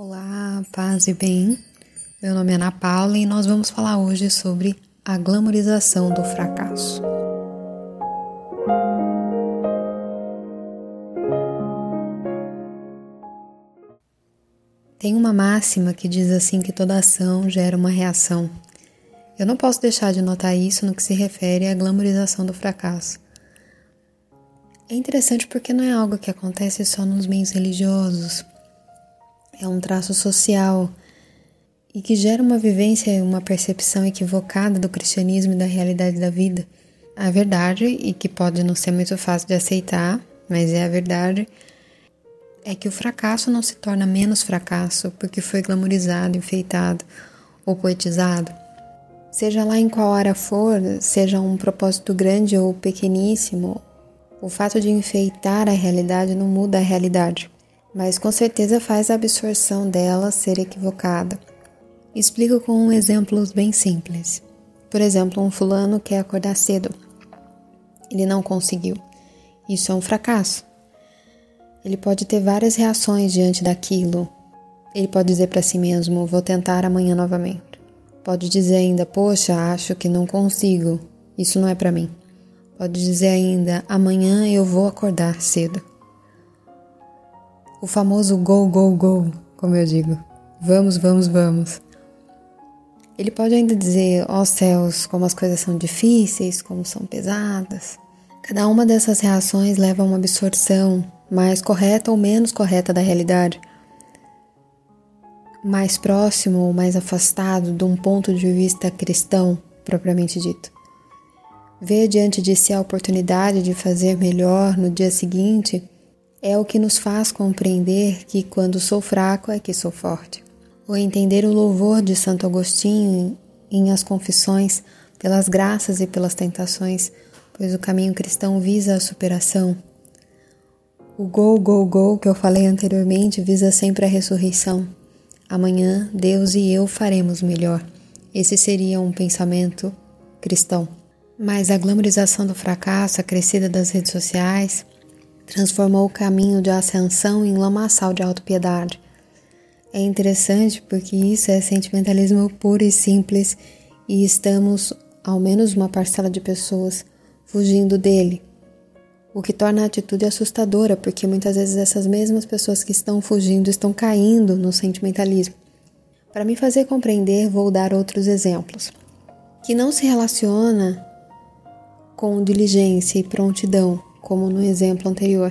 Olá, paz e bem. Meu nome é Ana Paula e nós vamos falar hoje sobre a glamorização do fracasso. Tem uma máxima que diz assim que toda ação gera uma reação. Eu não posso deixar de notar isso no que se refere à glamorização do fracasso. É interessante porque não é algo que acontece só nos meios religiosos, é um traço social e que gera uma vivência e uma percepção equivocada do cristianismo e da realidade da vida. A verdade, e que pode não ser muito fácil de aceitar, mas é a verdade, é que o fracasso não se torna menos fracasso porque foi glamorizado, enfeitado ou poetizado. Seja lá em qual área for, seja um propósito grande ou pequeníssimo, o fato de enfeitar a realidade não muda a realidade mas com certeza faz a absorção dela ser equivocada. Explico com exemplos bem simples. Por exemplo, um fulano quer acordar cedo. Ele não conseguiu. Isso é um fracasso. Ele pode ter várias reações diante daquilo. Ele pode dizer para si mesmo: Vou tentar amanhã novamente. Pode dizer ainda: Poxa, acho que não consigo. Isso não é para mim. Pode dizer ainda: Amanhã eu vou acordar cedo. O famoso go, go, go, como eu digo. Vamos, vamos, vamos. Ele pode ainda dizer, ó oh, céus, como as coisas são difíceis, como são pesadas. Cada uma dessas reações leva a uma absorção mais correta ou menos correta da realidade, mais próximo ou mais afastado de um ponto de vista cristão propriamente dito. Ver diante de si a oportunidade de fazer melhor no dia seguinte é o que nos faz compreender que quando sou fraco é que sou forte. Ou entender o louvor de Santo Agostinho em As Confissões pelas graças e pelas tentações, pois o caminho cristão visa a superação. O go, go, go que eu falei anteriormente visa sempre a ressurreição. Amanhã Deus e eu faremos melhor. Esse seria um pensamento cristão. Mas a glamorização do fracasso, a crescida das redes sociais, transformou o caminho de ascensão em lamaçal de autopiedade. É interessante porque isso é sentimentalismo puro e simples e estamos, ao menos uma parcela de pessoas, fugindo dele. O que torna a atitude assustadora, porque muitas vezes essas mesmas pessoas que estão fugindo estão caindo no sentimentalismo. Para me fazer compreender, vou dar outros exemplos. Que não se relaciona com diligência e prontidão, como no exemplo anterior.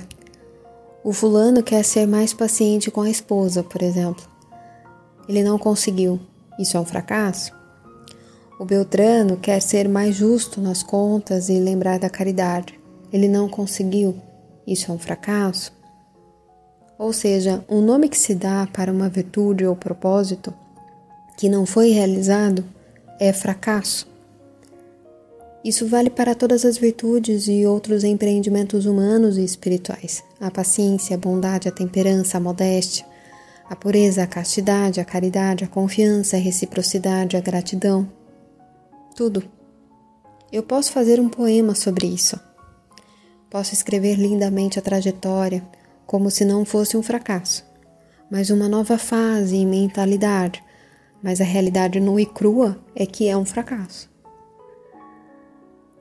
O fulano quer ser mais paciente com a esposa, por exemplo. Ele não conseguiu. Isso é um fracasso? O Beltrano quer ser mais justo nas contas e lembrar da caridade. Ele não conseguiu. Isso é um fracasso? Ou seja, um nome que se dá para uma virtude ou propósito que não foi realizado é fracasso. Isso vale para todas as virtudes e outros empreendimentos humanos e espirituais: a paciência, a bondade, a temperança, a modéstia, a pureza, a castidade, a caridade, a confiança, a reciprocidade, a gratidão. Tudo. Eu posso fazer um poema sobre isso. Posso escrever lindamente a trajetória, como se não fosse um fracasso, mas uma nova fase e mentalidade. Mas a realidade nua e crua é que é um fracasso.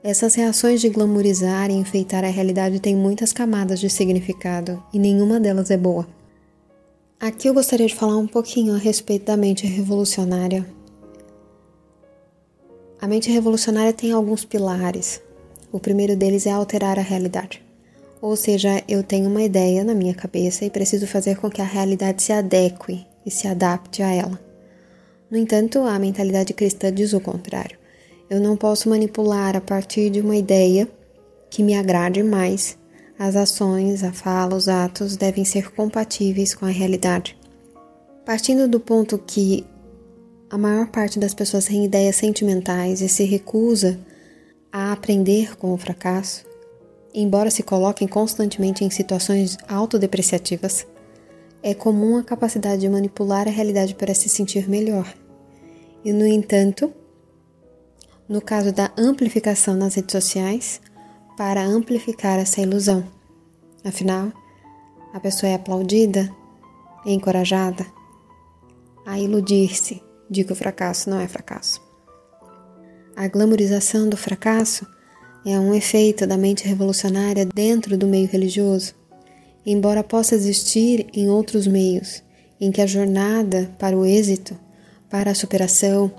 Essas reações de glamorizar e enfeitar a realidade têm muitas camadas de significado e nenhuma delas é boa. Aqui eu gostaria de falar um pouquinho a respeito da mente revolucionária. A mente revolucionária tem alguns pilares. O primeiro deles é alterar a realidade. Ou seja, eu tenho uma ideia na minha cabeça e preciso fazer com que a realidade se adeque e se adapte a ela. No entanto, a mentalidade cristã diz o contrário. Eu não posso manipular a partir de uma ideia que me agrade mais. As ações, a fala, os atos devem ser compatíveis com a realidade. Partindo do ponto que a maior parte das pessoas tem ideias sentimentais e se recusa a aprender com o fracasso, embora se coloquem constantemente em situações autodepreciativas, é comum a capacidade de manipular a realidade para se sentir melhor. E, no entanto, no caso da amplificação nas redes sociais, para amplificar essa ilusão. Afinal, a pessoa é aplaudida, é encorajada, a iludir-se de que o fracasso não é fracasso. A glamorização do fracasso é um efeito da mente revolucionária dentro do meio religioso, embora possa existir em outros meios, em que a jornada para o êxito, para a superação,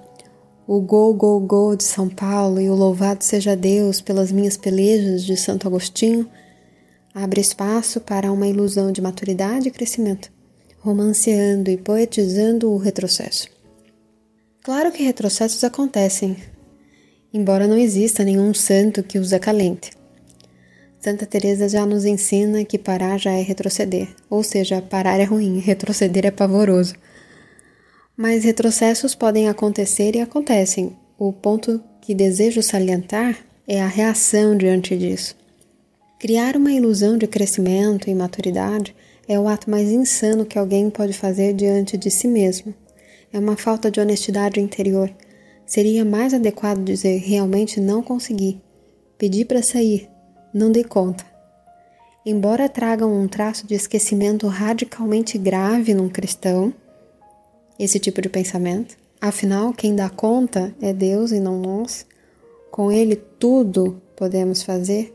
o go, go, go de São Paulo e o louvado seja Deus pelas minhas pelejas de Santo Agostinho abre espaço para uma ilusão de maturidade e crescimento, romanceando e poetizando o retrocesso. Claro que retrocessos acontecem, embora não exista nenhum santo que os acalente. Santa Teresa já nos ensina que parar já é retroceder, ou seja, parar é ruim, retroceder é pavoroso. Mas retrocessos podem acontecer e acontecem. O ponto que desejo salientar é a reação diante disso. Criar uma ilusão de crescimento e maturidade é o ato mais insano que alguém pode fazer diante de si mesmo. É uma falta de honestidade interior. Seria mais adequado dizer realmente não consegui. Pedi para sair, não dei conta. Embora tragam um traço de esquecimento radicalmente grave num cristão, esse tipo de pensamento, afinal, quem dá conta é Deus e não nós. Com Ele tudo podemos fazer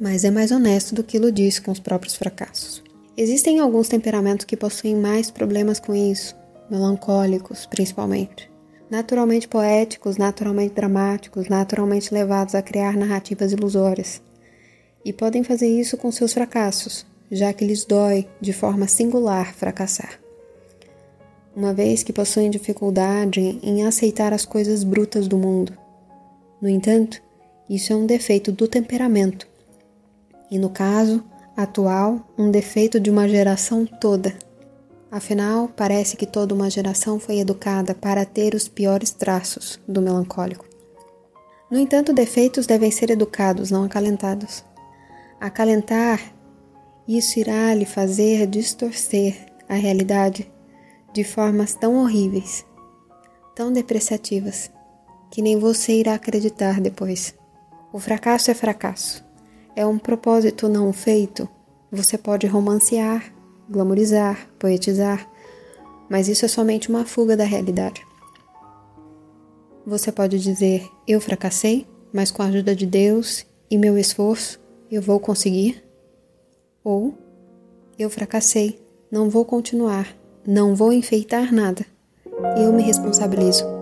mas é mais honesto do que iludir-se com os próprios fracassos. Existem alguns temperamentos que possuem mais problemas com isso, melancólicos principalmente. Naturalmente poéticos, naturalmente dramáticos, naturalmente levados a criar narrativas ilusórias. E podem fazer isso com seus fracassos, já que lhes dói de forma singular fracassar. Uma vez que possuem dificuldade em aceitar as coisas brutas do mundo. No entanto, isso é um defeito do temperamento e, no caso atual, um defeito de uma geração toda. Afinal, parece que toda uma geração foi educada para ter os piores traços do melancólico. No entanto, defeitos devem ser educados, não acalentados. Acalentar, isso irá lhe fazer distorcer a realidade de formas tão horríveis, tão depreciativas, que nem você irá acreditar depois. O fracasso é fracasso é um propósito não feito. Você pode romancear, glamorizar, poetizar, mas isso é somente uma fuga da realidade. Você pode dizer: Eu fracassei, mas com a ajuda de Deus e meu esforço eu vou conseguir. Ou Eu fracassei, não vou continuar, não vou enfeitar nada. Eu me responsabilizo.